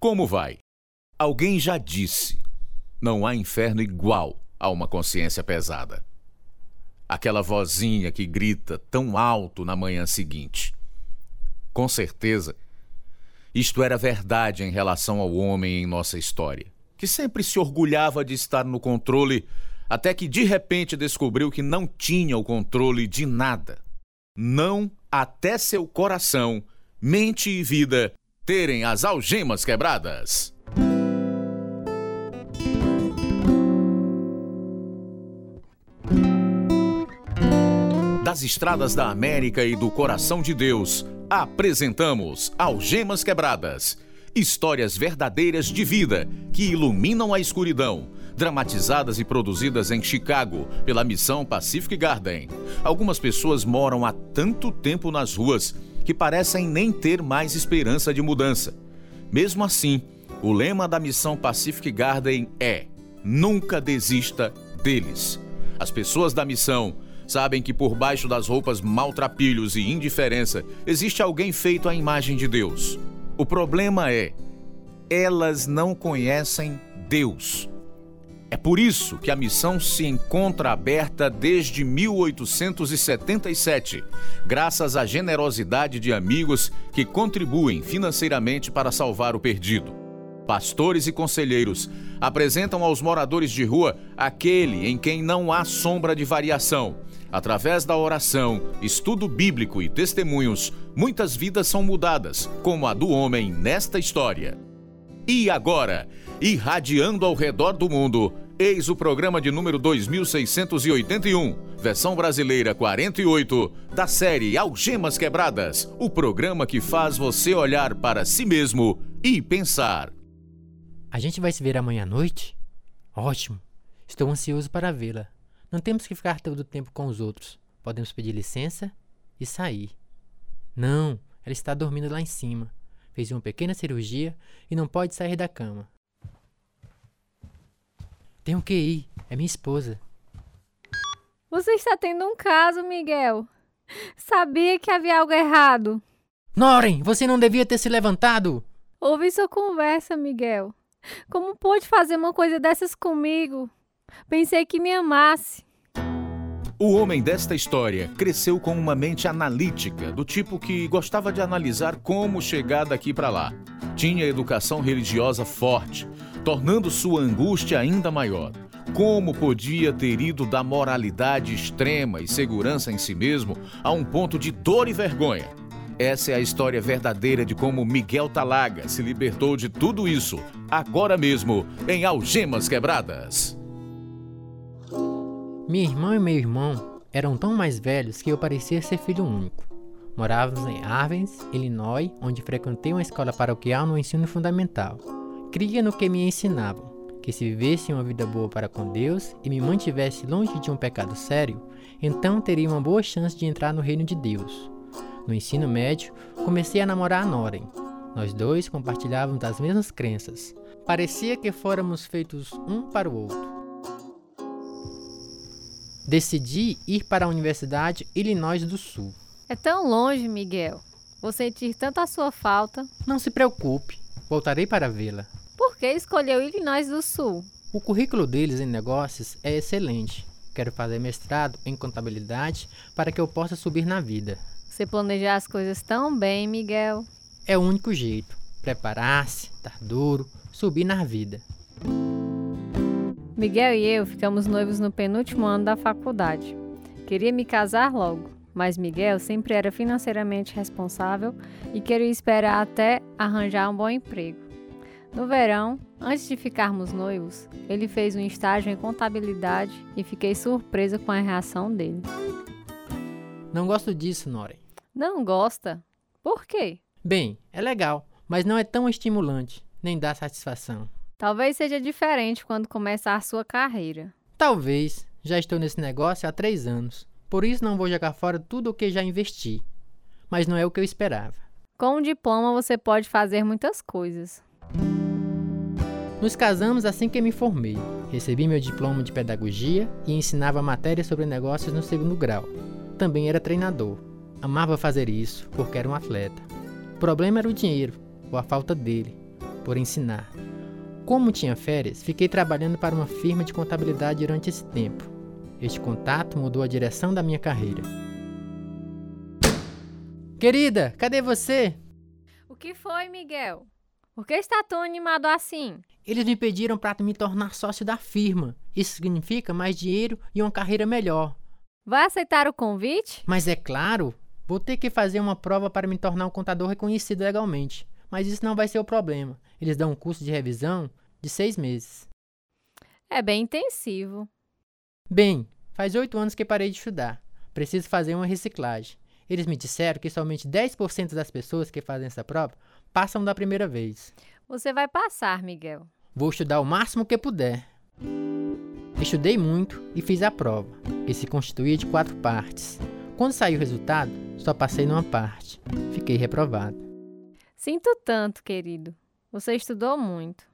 Como vai? Alguém já disse: não há inferno igual a uma consciência pesada. Aquela vozinha que grita tão alto na manhã seguinte. Com certeza, isto era verdade em relação ao homem em nossa história, que sempre se orgulhava de estar no controle, até que de repente descobriu que não tinha o controle de nada. Não até seu coração, mente e vida terem as algemas quebradas. Das estradas da América e do coração de Deus, apresentamos Algemas Quebradas. Histórias verdadeiras de vida que iluminam a escuridão, dramatizadas e produzidas em Chicago pela missão Pacific Garden. Algumas pessoas moram há tanto tempo nas ruas que parecem nem ter mais esperança de mudança. Mesmo assim, o lema da missão Pacific Garden é: nunca desista deles. As pessoas da missão sabem que por baixo das roupas maltrapilhos e indiferença existe alguém feito à imagem de Deus. O problema é, elas não conhecem Deus. É por isso que a missão se encontra aberta desde 1877, graças à generosidade de amigos que contribuem financeiramente para salvar o perdido. Pastores e conselheiros apresentam aos moradores de rua aquele em quem não há sombra de variação Através da oração, estudo bíblico e testemunhos, muitas vidas são mudadas, como a do homem nesta história. E agora, irradiando ao redor do mundo, eis o programa de número 2681, versão brasileira 48, da série Algemas Quebradas, o programa que faz você olhar para si mesmo e pensar. A gente vai se ver amanhã à noite? Ótimo! Estou ansioso para vê-la. Não temos que ficar todo o tempo com os outros. Podemos pedir licença e sair. Não, ela está dormindo lá em cima. Fez uma pequena cirurgia e não pode sair da cama. Tenho que ir, é minha esposa. Você está tendo um caso, Miguel. Sabia que havia algo errado. Noren, você não devia ter se levantado. Ouvi sua conversa, Miguel. Como pôde fazer uma coisa dessas comigo? Pensei que me amasse. O homem desta história cresceu com uma mente analítica, do tipo que gostava de analisar como chegar daqui para lá. Tinha educação religiosa forte, tornando sua angústia ainda maior. Como podia ter ido da moralidade extrema e segurança em si mesmo a um ponto de dor e vergonha? Essa é a história verdadeira de como Miguel Talaga se libertou de tudo isso, agora mesmo, em Algemas Quebradas. Minha irmã e meu irmão eram tão mais velhos que eu parecia ser filho único. Morávamos em Arvens, Illinois, onde frequentei uma escola paroquial no ensino fundamental. Cria no que me ensinavam, que se vivesse uma vida boa para com Deus e me mantivesse longe de um pecado sério, então teria uma boa chance de entrar no reino de Deus. No ensino médio, comecei a namorar a Noren. Nós dois compartilhávamos das mesmas crenças. Parecia que fôramos feitos um para o outro. Decidi ir para a Universidade Illinois do Sul. É tão longe, Miguel. Vou sentir tanto a sua falta. Não se preocupe, voltarei para vê-la. Por que escolheu Illinois do Sul? O currículo deles em negócios é excelente. Quero fazer mestrado em contabilidade para que eu possa subir na vida. Você planejar as coisas tão bem, Miguel. É o único jeito. Preparar-se, estar duro, subir na vida. Miguel e eu ficamos noivos no penúltimo ano da faculdade. Queria me casar logo, mas Miguel sempre era financeiramente responsável e queria esperar até arranjar um bom emprego. No verão, antes de ficarmos noivos, ele fez um estágio em contabilidade e fiquei surpresa com a reação dele. Não gosto disso, Noren. Não gosta? Por quê? Bem, é legal, mas não é tão estimulante, nem dá satisfação. Talvez seja diferente quando começar sua carreira. Talvez. Já estou nesse negócio há três anos. Por isso não vou jogar fora tudo o que já investi. Mas não é o que eu esperava. Com um diploma você pode fazer muitas coisas. Nos casamos assim que me formei. Recebi meu diploma de pedagogia e ensinava matérias sobre negócios no segundo grau. Também era treinador. Amava fazer isso porque era um atleta. O problema era o dinheiro, ou a falta dele. por ensinar. Como tinha férias, fiquei trabalhando para uma firma de contabilidade durante esse tempo. Este contato mudou a direção da minha carreira. Querida, cadê você? O que foi, Miguel? Por que está tão animado assim? Eles me pediram para me tornar sócio da firma. Isso significa mais dinheiro e uma carreira melhor. Vai aceitar o convite? Mas é claro, vou ter que fazer uma prova para me tornar um contador reconhecido legalmente. Mas isso não vai ser o problema. Eles dão um curso de revisão de seis meses. É bem intensivo. Bem, faz oito anos que parei de estudar. Preciso fazer uma reciclagem. Eles me disseram que somente 10% das pessoas que fazem essa prova passam da primeira vez. Você vai passar, Miguel. Vou estudar o máximo que puder. Estudei muito e fiz a prova, que se constituía de quatro partes. Quando saiu o resultado, só passei numa parte. Fiquei reprovado. Sinto tanto, querido. Você estudou muito.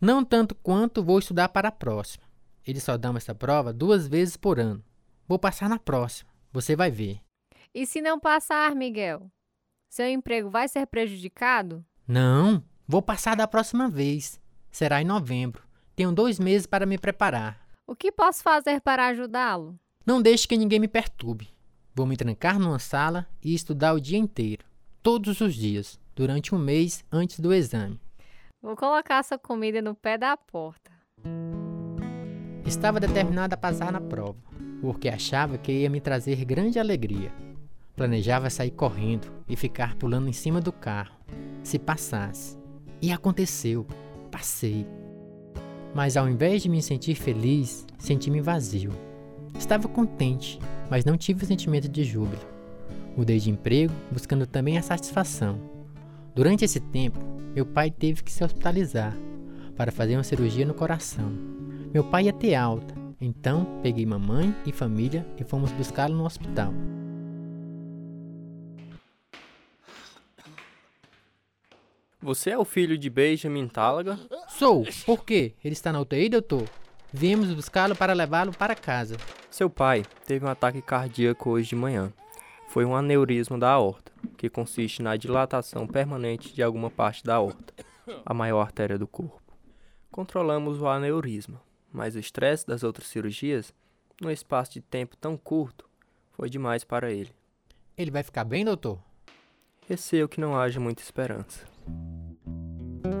Não tanto quanto vou estudar para a próxima. Eles só dão essa prova duas vezes por ano. Vou passar na próxima. Você vai ver. E se não passar, Miguel? Seu emprego vai ser prejudicado? Não, vou passar da próxima vez. Será em novembro. Tenho dois meses para me preparar. O que posso fazer para ajudá-lo? Não deixe que ninguém me perturbe. Vou me trancar numa sala e estudar o dia inteiro, todos os dias, durante um mês antes do exame. Vou colocar sua comida no pé da porta. Estava determinado a passar na prova, porque achava que ia me trazer grande alegria. Planejava sair correndo e ficar pulando em cima do carro, se passasse. E aconteceu, passei. Mas ao invés de me sentir feliz, senti-me vazio. Estava contente, mas não tive o sentimento de júbilo. Mudei de emprego, buscando também a satisfação. Durante esse tempo, meu pai teve que se hospitalizar para fazer uma cirurgia no coração. Meu pai ia ter alta, então peguei mamãe e família e fomos buscá-lo no hospital. Você é o filho de Benjamin Tálaga? Sou. Por quê? Ele está na UTI, doutor? Viemos buscá-lo para levá-lo para casa. Seu pai teve um ataque cardíaco hoje de manhã. Foi um aneurisma da aorta, que consiste na dilatação permanente de alguma parte da aorta, a maior artéria do corpo. Controlamos o aneurisma, mas o estresse das outras cirurgias, num espaço de tempo tão curto, foi demais para ele. Ele vai ficar bem, doutor? Receio que não haja muita esperança.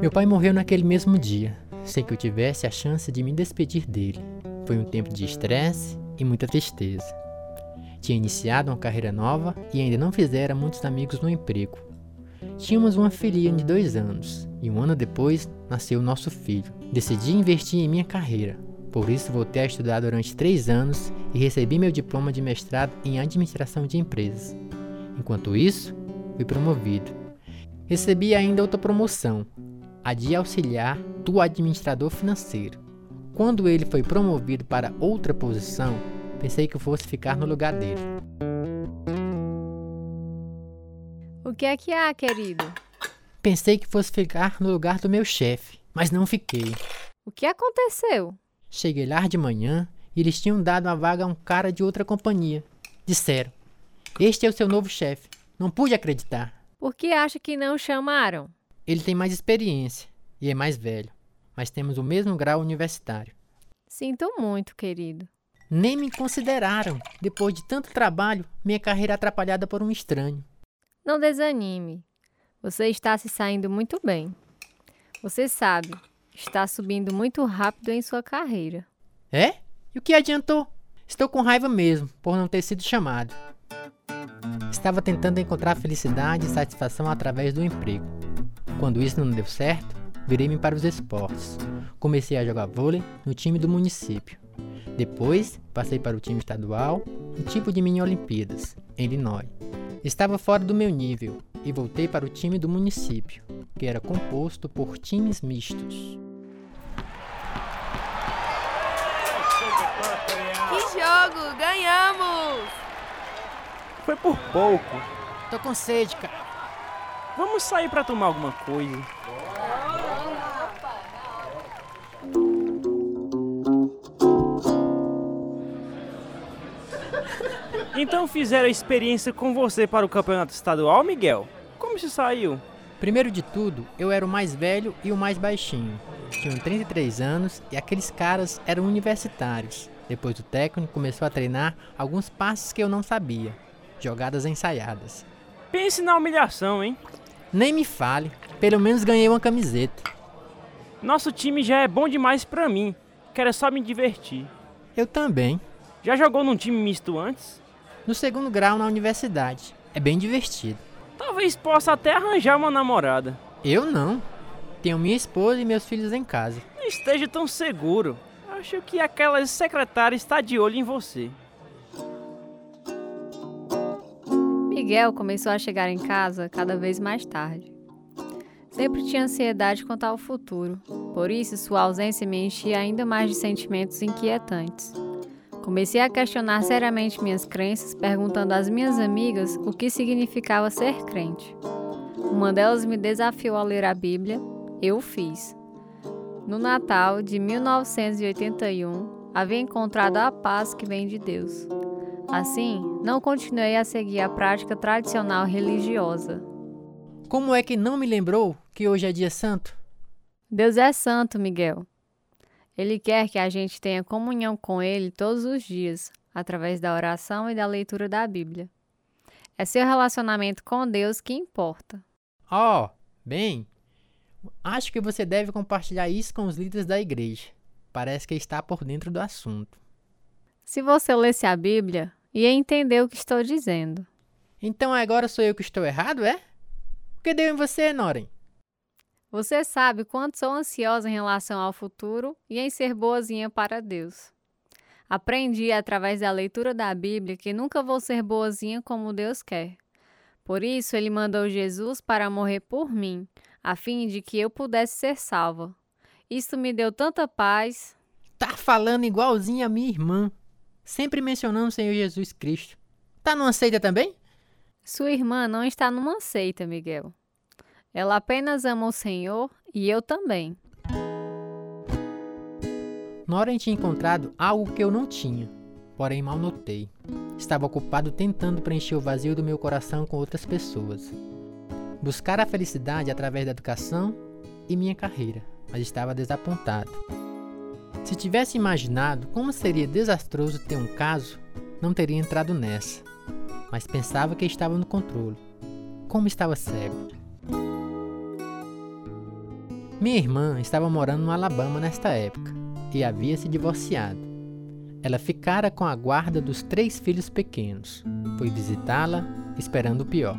Meu pai morreu naquele mesmo dia, sem que eu tivesse a chance de me despedir dele. Foi um tempo de estresse e muita tristeza. Tinha iniciado uma carreira nova e ainda não fizera muitos amigos no emprego. Tínhamos uma filhinha de dois anos e um ano depois nasceu o nosso filho. Decidi investir em minha carreira, por isso voltei a estudar durante três anos e recebi meu diploma de mestrado em administração de empresas. Enquanto isso, fui promovido. Recebi ainda outra promoção, a de auxiliar do administrador financeiro. Quando ele foi promovido para outra posição, pensei que fosse ficar no lugar dele. O que é que há, querido? Pensei que fosse ficar no lugar do meu chefe, mas não fiquei. O que aconteceu? Cheguei lá de manhã e eles tinham dado a vaga a um cara de outra companhia. Disseram: Este é o seu novo chefe. Não pude acreditar. Por que acha que não o chamaram? Ele tem mais experiência e é mais velho, mas temos o mesmo grau universitário. Sinto muito, querido. Nem me consideraram, depois de tanto trabalho, minha carreira atrapalhada por um estranho. Não desanime. Você está se saindo muito bem. Você sabe, está subindo muito rápido em sua carreira. É? E o que adiantou? Estou com raiva mesmo por não ter sido chamado. Estava tentando encontrar felicidade e satisfação através do emprego. Quando isso não deu certo, virei-me para os esportes. Comecei a jogar vôlei no time do município. Depois, passei para o time estadual, um tipo de mini Olimpíadas, em Illinois. Estava fora do meu nível e voltei para o time do município, que era composto por times mistos. Que jogo! Ganhamos! Foi por pouco. Tô com sede, cara. Vamos sair para tomar alguma coisa. Então fizeram a experiência com você para o campeonato estadual, Miguel? Como se saiu? Primeiro de tudo, eu era o mais velho e o mais baixinho. Tinham 33 anos e aqueles caras eram universitários. Depois o técnico começou a treinar alguns passos que eu não sabia, jogadas ensaiadas. Pense na humilhação, hein? Nem me fale, pelo menos ganhei uma camiseta. Nosso time já é bom demais pra mim. Quero só me divertir. Eu também. Já jogou num time misto antes? No segundo grau na universidade. É bem divertido. Talvez possa até arranjar uma namorada. Eu não. Tenho minha esposa e meus filhos em casa. Não esteja tão seguro. Acho que aquela secretária está de olho em você. Miguel começou a chegar em casa cada vez mais tarde. Sempre tinha ansiedade quanto ao futuro, por isso sua ausência me enchia ainda mais de sentimentos inquietantes. Comecei a questionar seriamente minhas crenças, perguntando às minhas amigas o que significava ser crente. Uma delas me desafiou a ler a Bíblia, eu fiz. No Natal de 1981, havia encontrado a paz que vem de Deus. Assim, não continuei a seguir a prática tradicional religiosa. Como é que não me lembrou que hoje é dia santo? Deus é santo, Miguel. Ele quer que a gente tenha comunhão com Ele todos os dias, através da oração e da leitura da Bíblia. É seu relacionamento com Deus que importa. Oh, bem, acho que você deve compartilhar isso com os líderes da igreja. Parece que está por dentro do assunto. Se você lesse a Bíblia, ia entender o que estou dizendo. Então agora sou eu que estou errado, é? O que deu em você, Noren? Você sabe quanto sou ansiosa em relação ao futuro e em ser boazinha para Deus. Aprendi através da leitura da Bíblia que nunca vou ser boazinha como Deus quer. Por isso, ele mandou Jesus para morrer por mim, a fim de que eu pudesse ser salva. Isso me deu tanta paz. Tá falando igualzinho a minha irmã, sempre mencionando o Senhor Jesus Cristo. Tá numa seita também? Sua irmã não está numa seita, Miguel. Ela apenas ama o Senhor e eu também. Noren tinha encontrado algo que eu não tinha, porém mal notei. Estava ocupado tentando preencher o vazio do meu coração com outras pessoas. Buscar a felicidade através da educação e minha carreira, mas estava desapontado. Se tivesse imaginado como seria desastroso ter um caso, não teria entrado nessa. Mas pensava que estava no controle. Como estava cego. Minha irmã estava morando no Alabama nesta época e havia se divorciado. Ela ficara com a guarda dos três filhos pequenos. Fui visitá-la, esperando o pior.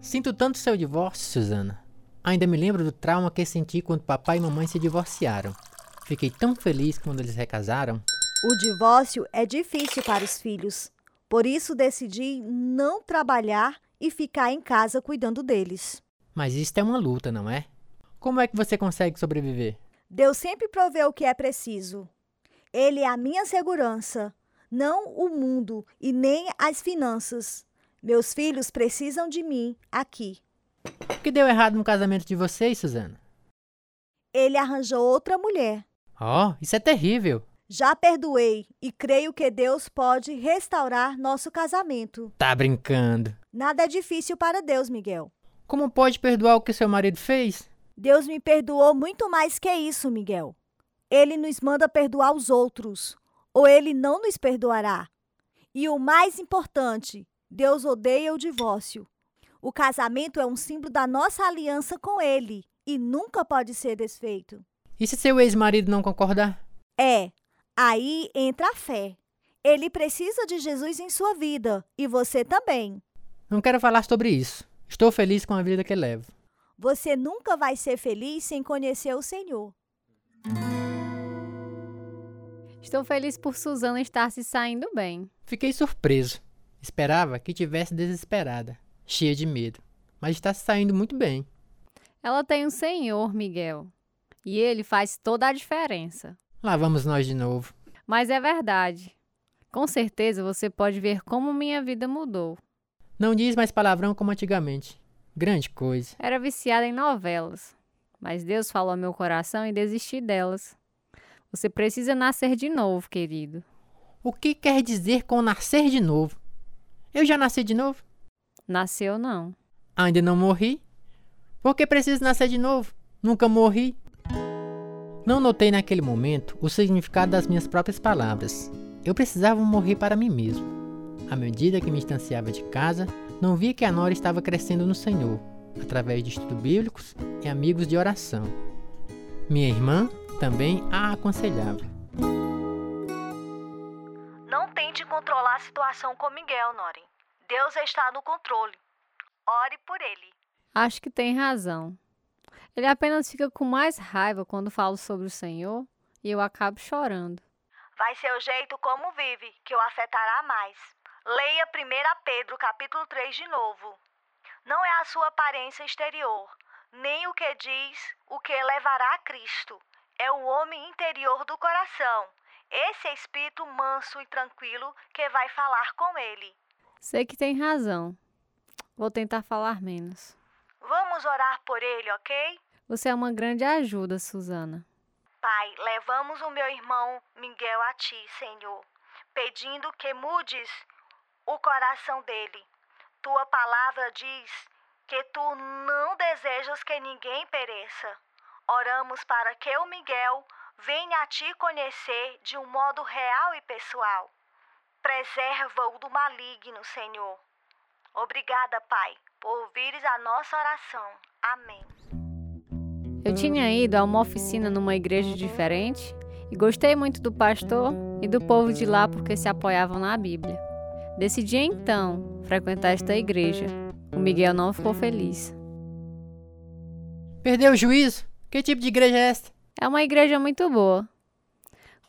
Sinto tanto seu divórcio, Susana. Ainda me lembro do trauma que senti quando papai e mamãe se divorciaram. Fiquei tão feliz quando eles recasaram. O divórcio é difícil para os filhos. Por isso decidi não trabalhar e ficar em casa cuidando deles. Mas isso é uma luta, não é? Como é que você consegue sobreviver? Deus sempre provê o que é preciso. Ele é a minha segurança, não o mundo e nem as finanças. Meus filhos precisam de mim aqui. O que deu errado no casamento de vocês, Suzana? Ele arranjou outra mulher. Oh, isso é terrível. Já perdoei e creio que Deus pode restaurar nosso casamento. Tá brincando. Nada é difícil para Deus, Miguel. Como pode perdoar o que seu marido fez? Deus me perdoou muito mais que isso, Miguel. Ele nos manda perdoar os outros, ou ele não nos perdoará. E o mais importante, Deus odeia o divórcio. O casamento é um símbolo da nossa aliança com ele e nunca pode ser desfeito. E se seu ex-marido não concordar? É, Aí entra a fé. Ele precisa de Jesus em sua vida e você também. Não quero falar sobre isso. Estou feliz com a vida que levo. Você nunca vai ser feliz sem conhecer o Senhor. Estou feliz por Suzana estar se saindo bem. Fiquei surpreso. Esperava que tivesse desesperada, cheia de medo, mas está saindo muito bem. Ela tem um Senhor, Miguel, e ele faz toda a diferença. Lá vamos nós de novo. Mas é verdade. Com certeza você pode ver como minha vida mudou. Não diz mais palavrão como antigamente. Grande coisa. Era viciada em novelas. Mas Deus falou ao meu coração e desisti delas. Você precisa nascer de novo, querido. O que quer dizer com nascer de novo? Eu já nasci de novo? Nasceu não. Ainda não morri? Por que preciso nascer de novo? Nunca morri. Não notei naquele momento o significado das minhas próprias palavras. Eu precisava morrer para mim mesmo. À medida que me distanciava de casa, não via que a Nora estava crescendo no Senhor, através de estudos bíblicos e amigos de oração. Minha irmã também a aconselhava. Não tente controlar a situação com Miguel, Noren. Deus está no controle. Ore por ele. Acho que tem razão. Ele apenas fica com mais raiva quando falo sobre o Senhor e eu acabo chorando. Vai ser o jeito como vive que o afetará mais. Leia 1 Pedro capítulo 3 de novo. Não é a sua aparência exterior, nem o que diz o que levará a Cristo. É o homem interior do coração. Esse é espírito manso e tranquilo que vai falar com ele. Sei que tem razão. Vou tentar falar menos. Vamos orar por ele, ok? Você é uma grande ajuda, Susana. Pai, levamos o meu irmão Miguel a ti, Senhor, pedindo que mudes o coração dele. Tua palavra diz que tu não desejas que ninguém pereça. Oramos para que o Miguel venha a te conhecer de um modo real e pessoal. Preserva-o do maligno, Senhor. Obrigada, Pai, por ouvires a nossa oração. Amém. Eu tinha ido a uma oficina numa igreja diferente e gostei muito do pastor e do povo de lá porque se apoiavam na Bíblia. Decidi então frequentar esta igreja. O Miguel não ficou feliz. Perdeu o juízo? Que tipo de igreja é esta? É uma igreja muito boa.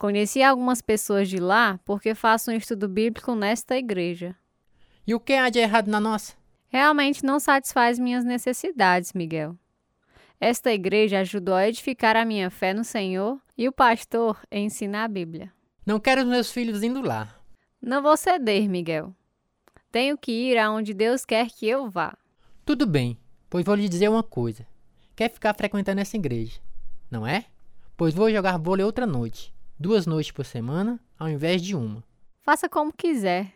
Conheci algumas pessoas de lá porque faço um estudo bíblico nesta igreja. E o que há de errado na nossa? Realmente não satisfaz minhas necessidades, Miguel. Esta igreja ajudou a edificar a minha fé no Senhor e o pastor ensina a Bíblia. Não quero os meus filhos indo lá. Não vou ceder, Miguel. Tenho que ir aonde Deus quer que eu vá. Tudo bem, pois vou lhe dizer uma coisa. Quer ficar frequentando essa igreja, não é? Pois vou jogar vôlei outra noite. Duas noites por semana, ao invés de uma. Faça como quiser.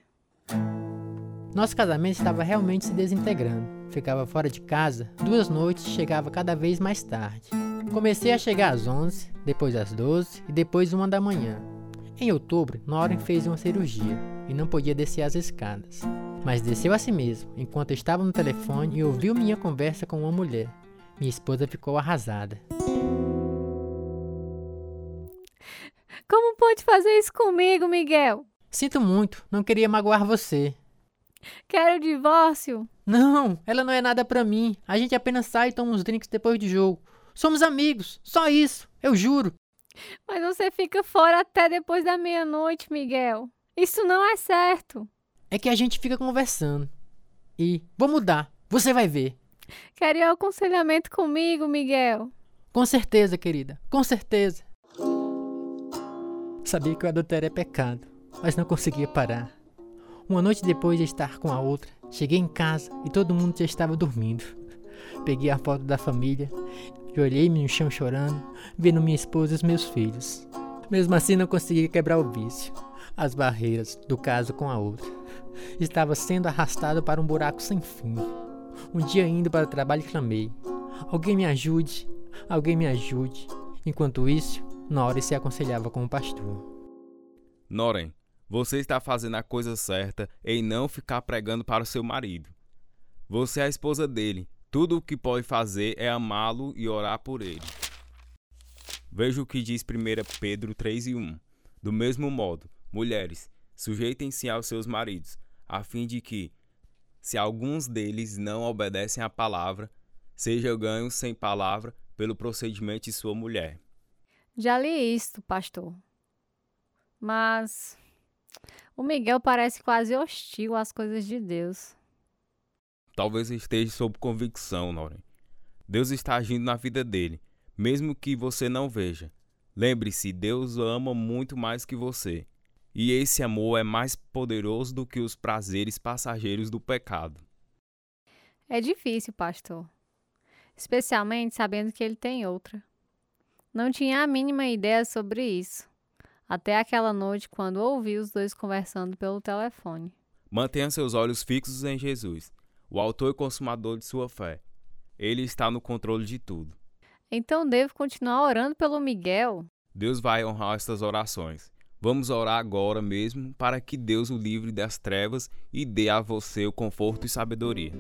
Nosso casamento estava realmente se desintegrando. Ficava fora de casa duas noites e chegava cada vez mais tarde. Comecei a chegar às 11, depois às 12 e depois uma da manhã. Em outubro, Noren fez uma cirurgia e não podia descer as escadas. Mas desceu a si mesmo, enquanto estava no telefone e ouviu minha conversa com uma mulher. Minha esposa ficou arrasada. Como pode fazer isso comigo, Miguel? Sinto muito, não queria magoar você. Quero o divórcio. Não, ela não é nada pra mim. A gente apenas sai e toma uns drinks depois do jogo. Somos amigos, só isso, eu juro. Mas você fica fora até depois da meia-noite, Miguel. Isso não é certo. É que a gente fica conversando. E vou mudar, você vai ver. Quer aconselhamento comigo, Miguel? Com certeza, querida, com certeza. Sabia que o adultério é pecado, mas não conseguia parar. Uma noite depois de estar com a outra, cheguei em casa e todo mundo já estava dormindo. Peguei a foto da família e olhei-me no chão chorando, vendo minha esposa e os meus filhos. Mesmo assim, não conseguia quebrar o vício, as barreiras do caso com a outra. Estava sendo arrastado para um buraco sem fim. Um dia indo para o trabalho clamei: Alguém me ajude, alguém me ajude. Enquanto isso, Nora se aconselhava com o pastor. Noren, você está fazendo a coisa certa em não ficar pregando para o seu marido. Você é a esposa dele. Tudo o que pode fazer é amá-lo e orar por ele. Veja o que diz 1 Pedro 3 e 1. Do mesmo modo, mulheres, sujeitem-se aos seus maridos, a fim de que, se alguns deles não obedecem à palavra, seja ganho sem palavra pelo procedimento de sua mulher. Já li isto, pastor. Mas o Miguel parece quase hostil às coisas de Deus. Talvez esteja sob convicção, Noren. Deus está agindo na vida dele, mesmo que você não veja. Lembre-se, Deus o ama muito mais que você. E esse amor é mais poderoso do que os prazeres passageiros do pecado. É difícil, pastor. Especialmente sabendo que ele tem outra. Não tinha a mínima ideia sobre isso até aquela noite quando ouvi os dois conversando pelo telefone. Mantenha seus olhos fixos em Jesus. o autor e consumador de sua fé. Ele está no controle de tudo. Então devo continuar orando pelo Miguel? Deus vai honrar estas orações. Vamos orar agora mesmo para que Deus o livre das trevas e dê a você o conforto e sabedoria.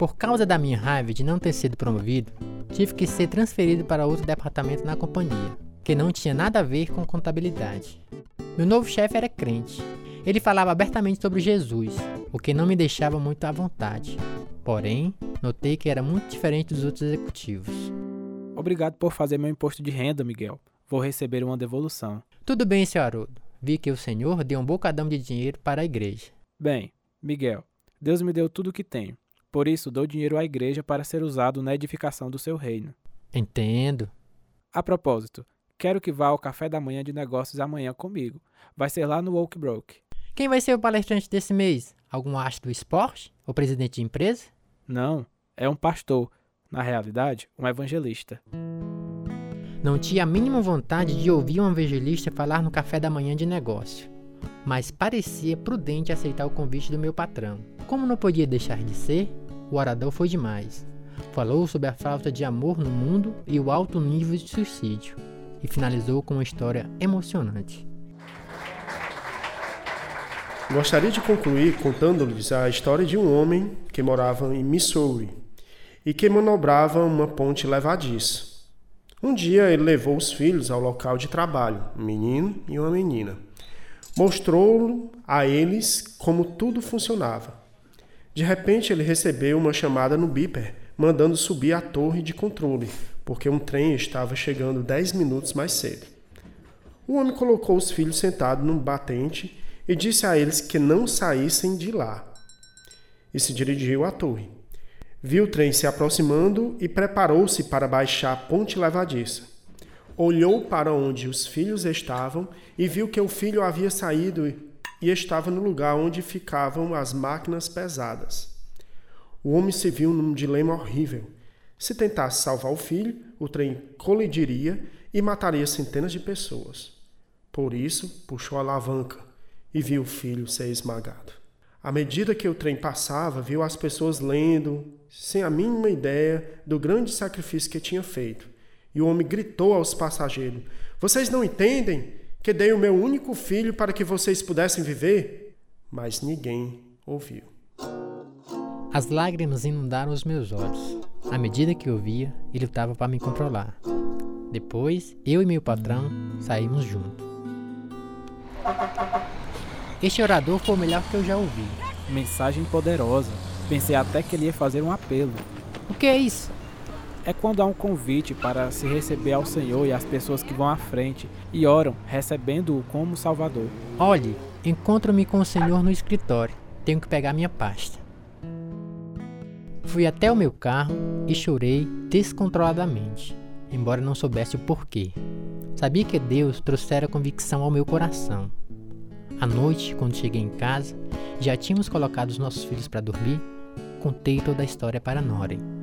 Por causa da minha raiva de não ter sido promovido, tive que ser transferido para outro departamento na companhia, que não tinha nada a ver com contabilidade. Meu novo chefe era crente. Ele falava abertamente sobre Jesus, o que não me deixava muito à vontade. Porém, notei que era muito diferente dos outros executivos. Obrigado por fazer meu imposto de renda, Miguel. Vou receber uma devolução. Tudo bem, senhor Haroldo. Vi que o senhor deu um bocadão de dinheiro para a igreja. Bem, Miguel, Deus me deu tudo o que tenho. Por isso, dou dinheiro à igreja para ser usado na edificação do seu reino. Entendo. A propósito, quero que vá ao café da manhã de negócios amanhã comigo. Vai ser lá no Oakbrook. Quem vai ser o palestrante desse mês? Algum astro do esporte? Ou presidente de empresa? Não, é um pastor. Na realidade, um evangelista. Não tinha a mínima vontade de ouvir um evangelista falar no café da manhã de negócio, mas parecia prudente aceitar o convite do meu patrão. Como não podia deixar de ser, o orador foi demais. Falou sobre a falta de amor no mundo e o alto nível de suicídio, e finalizou com uma história emocionante. Gostaria de concluir contando-lhes a história de um homem que morava em Missouri e que manobrava uma ponte levadiça. Um dia ele levou os filhos ao local de trabalho, um menino e uma menina. Mostrou a eles como tudo funcionava. De repente ele recebeu uma chamada no beeper, mandando subir a torre de controle, porque um trem estava chegando dez minutos mais cedo. O homem colocou os filhos sentados num batente e disse a eles que não saíssem de lá. E se dirigiu à torre. Viu o trem se aproximando e preparou-se para baixar a ponte levadiça. Olhou para onde os filhos estavam e viu que o filho havia saído e estava no lugar onde ficavam as máquinas pesadas. O homem se viu num dilema horrível. Se tentasse salvar o filho, o trem colidiria e mataria centenas de pessoas. Por isso, puxou a alavanca e viu o filho ser esmagado. À medida que o trem passava, viu as pessoas lendo, sem a mínima ideia do grande sacrifício que tinha feito. E o homem gritou aos passageiros: Vocês não entendem que dei o meu único filho para que vocês pudessem viver? Mas ninguém ouviu. As lágrimas inundaram os meus olhos. À medida que eu via, ele lutava para me controlar. Depois, eu e meu patrão saímos juntos. Este orador foi o melhor que eu já ouvi. Mensagem poderosa. Pensei até que ele ia fazer um apelo. O que é isso? É quando há um convite para se receber ao Senhor e as pessoas que vão à frente e oram, recebendo-o como Salvador. Olhe, encontro-me com o Senhor no escritório. Tenho que pegar minha pasta. Fui até o meu carro e chorei descontroladamente, embora não soubesse o porquê. Sabia que Deus trouxera convicção ao meu coração. À noite, quando cheguei em casa, já tínhamos colocado os nossos filhos para dormir, contei toda a história para Noren.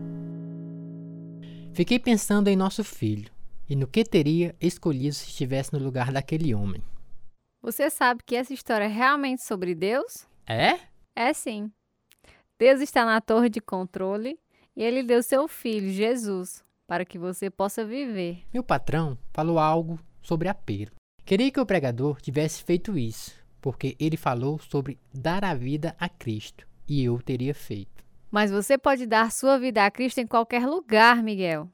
Fiquei pensando em nosso filho e no que teria escolhido se estivesse no lugar daquele homem. Você sabe que essa história é realmente sobre Deus? É? É sim. Deus está na torre de controle e ele deu seu filho, Jesus, para que você possa viver. Meu patrão falou algo sobre apelo. Queria que o pregador tivesse feito isso, porque ele falou sobre dar a vida a Cristo e eu teria feito. Mas você pode dar sua vida a Cristo em qualquer lugar, Miguel.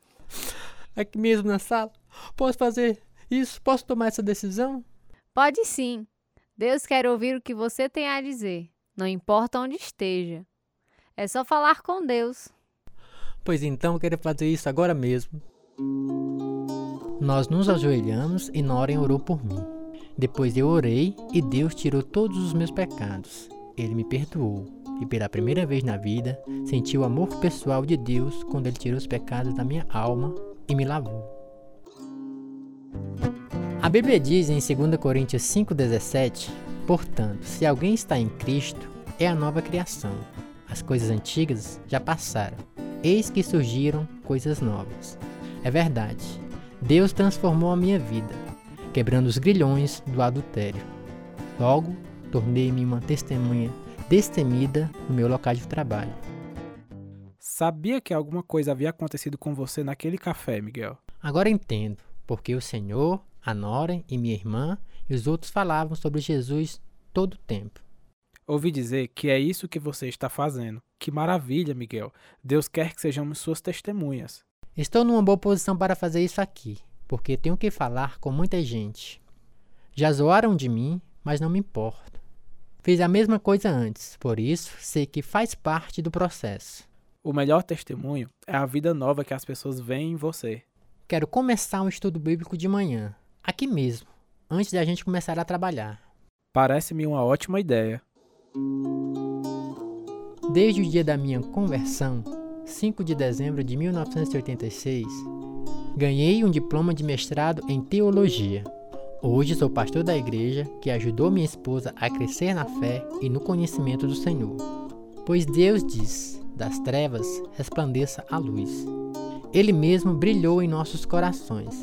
Aqui mesmo na sala? Posso fazer isso? Posso tomar essa decisão? Pode sim. Deus quer ouvir o que você tem a dizer, não importa onde esteja. É só falar com Deus. Pois então, eu quero fazer isso agora mesmo. Nós nos ajoelhamos e Noren orou por mim. Depois eu orei e Deus tirou todos os meus pecados. Ele me perdoou e pela primeira vez na vida senti o amor pessoal de Deus quando Ele tirou os pecados da minha alma e me lavou. A Bíblia diz em 2 Coríntios 5,17: Portanto, se alguém está em Cristo, é a nova criação. As coisas antigas já passaram, eis que surgiram coisas novas. É verdade, Deus transformou a minha vida quebrando os grilhões do adultério. Logo, tornei-me uma testemunha destemida no meu local de trabalho. Sabia que alguma coisa havia acontecido com você naquele café, Miguel? Agora entendo porque o Senhor, a Nora e minha irmã e os outros falavam sobre Jesus todo o tempo. Ouvi dizer que é isso que você está fazendo. Que maravilha, Miguel. Deus quer que sejamos suas testemunhas. Estou numa boa posição para fazer isso aqui, porque tenho que falar com muita gente. Já zoaram de mim, mas não me importo. Fiz a mesma coisa antes, por isso sei que faz parte do processo. O melhor testemunho é a vida nova que as pessoas veem em você. Quero começar um estudo bíblico de manhã, aqui mesmo, antes da gente começar a trabalhar. Parece-me uma ótima ideia. Desde o dia da minha conversão, 5 de dezembro de 1986, ganhei um diploma de mestrado em teologia. Hoje sou pastor da igreja que ajudou minha esposa a crescer na fé e no conhecimento do Senhor. Pois Deus diz: das trevas resplandeça a luz. Ele mesmo brilhou em nossos corações,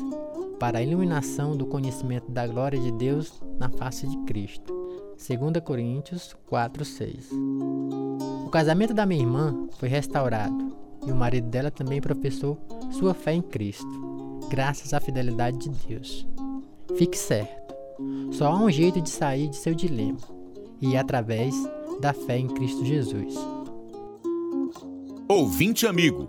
para a iluminação do conhecimento da glória de Deus na face de Cristo. 2 Coríntios 4:6. O casamento da minha irmã foi restaurado e o marido dela também professou sua fé em Cristo, graças à fidelidade de Deus. Fique certo, só há um jeito de sair de seu dilema, e é através da fé em Cristo Jesus. Ouvinte amigo,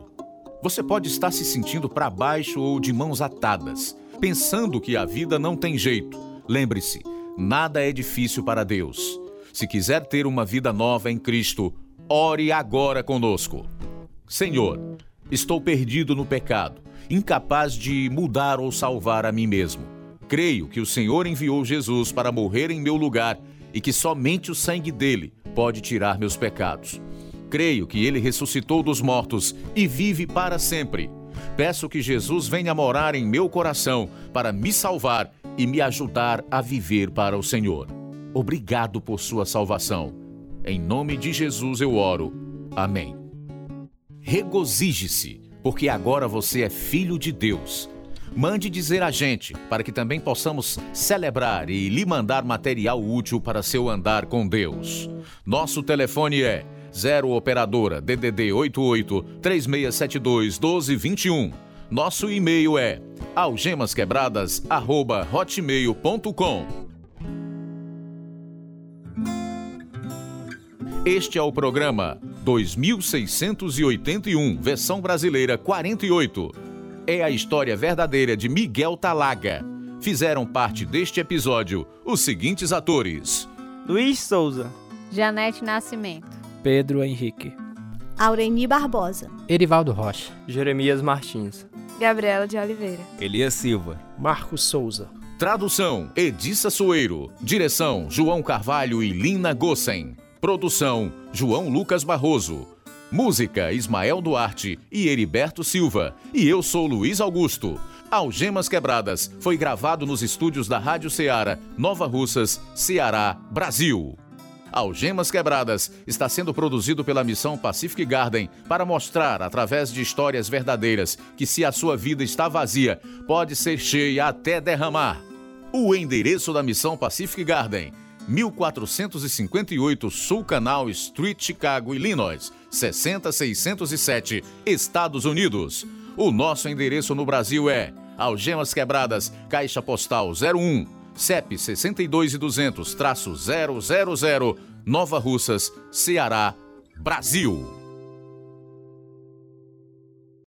você pode estar se sentindo para baixo ou de mãos atadas, pensando que a vida não tem jeito. Lembre-se, Nada é difícil para Deus. Se quiser ter uma vida nova em Cristo, ore agora conosco. Senhor, estou perdido no pecado, incapaz de mudar ou salvar a mim mesmo. Creio que o Senhor enviou Jesus para morrer em meu lugar e que somente o sangue dele pode tirar meus pecados. Creio que ele ressuscitou dos mortos e vive para sempre. Peço que Jesus venha morar em meu coração para me salvar e me ajudar a viver para o Senhor. Obrigado por sua salvação. Em nome de Jesus eu oro. Amém. Regozije-se, porque agora você é filho de Deus. Mande dizer a gente, para que também possamos celebrar e lhe mandar material útil para seu andar com Deus. Nosso telefone é 0 operadora DDD 88 3672 1221. Nosso e-mail é algemasquebradas@hotmail.com. Este é o programa 2681, versão brasileira 48. É a história verdadeira de Miguel Talaga. Fizeram parte deste episódio os seguintes atores: Luiz Souza, Janete Nascimento, Pedro Henrique, Aureni Barbosa, Erivaldo Rocha, Jeremias Martins, Gabriela de Oliveira. Elias Silva. Marcos Souza. Tradução: Edissa Soeiro. Direção: João Carvalho e Lina Gossen. Produção: João Lucas Barroso. Música: Ismael Duarte e Heriberto Silva. E eu sou Luiz Augusto. Algemas Quebradas foi gravado nos estúdios da Rádio Ceará, Nova Russas, Ceará, Brasil. Algemas Quebradas está sendo produzido pela missão Pacific Garden para mostrar, através de histórias verdadeiras, que se a sua vida está vazia, pode ser cheia até derramar. O endereço da missão Pacific Garden. 1458 Sul Canal Street, Chicago, Illinois, 60607, Estados Unidos. O nosso endereço no Brasil é Algemas Quebradas, Caixa Postal 01 CEP 62 e 200 000 Nova Russas, Ceará, Brasil.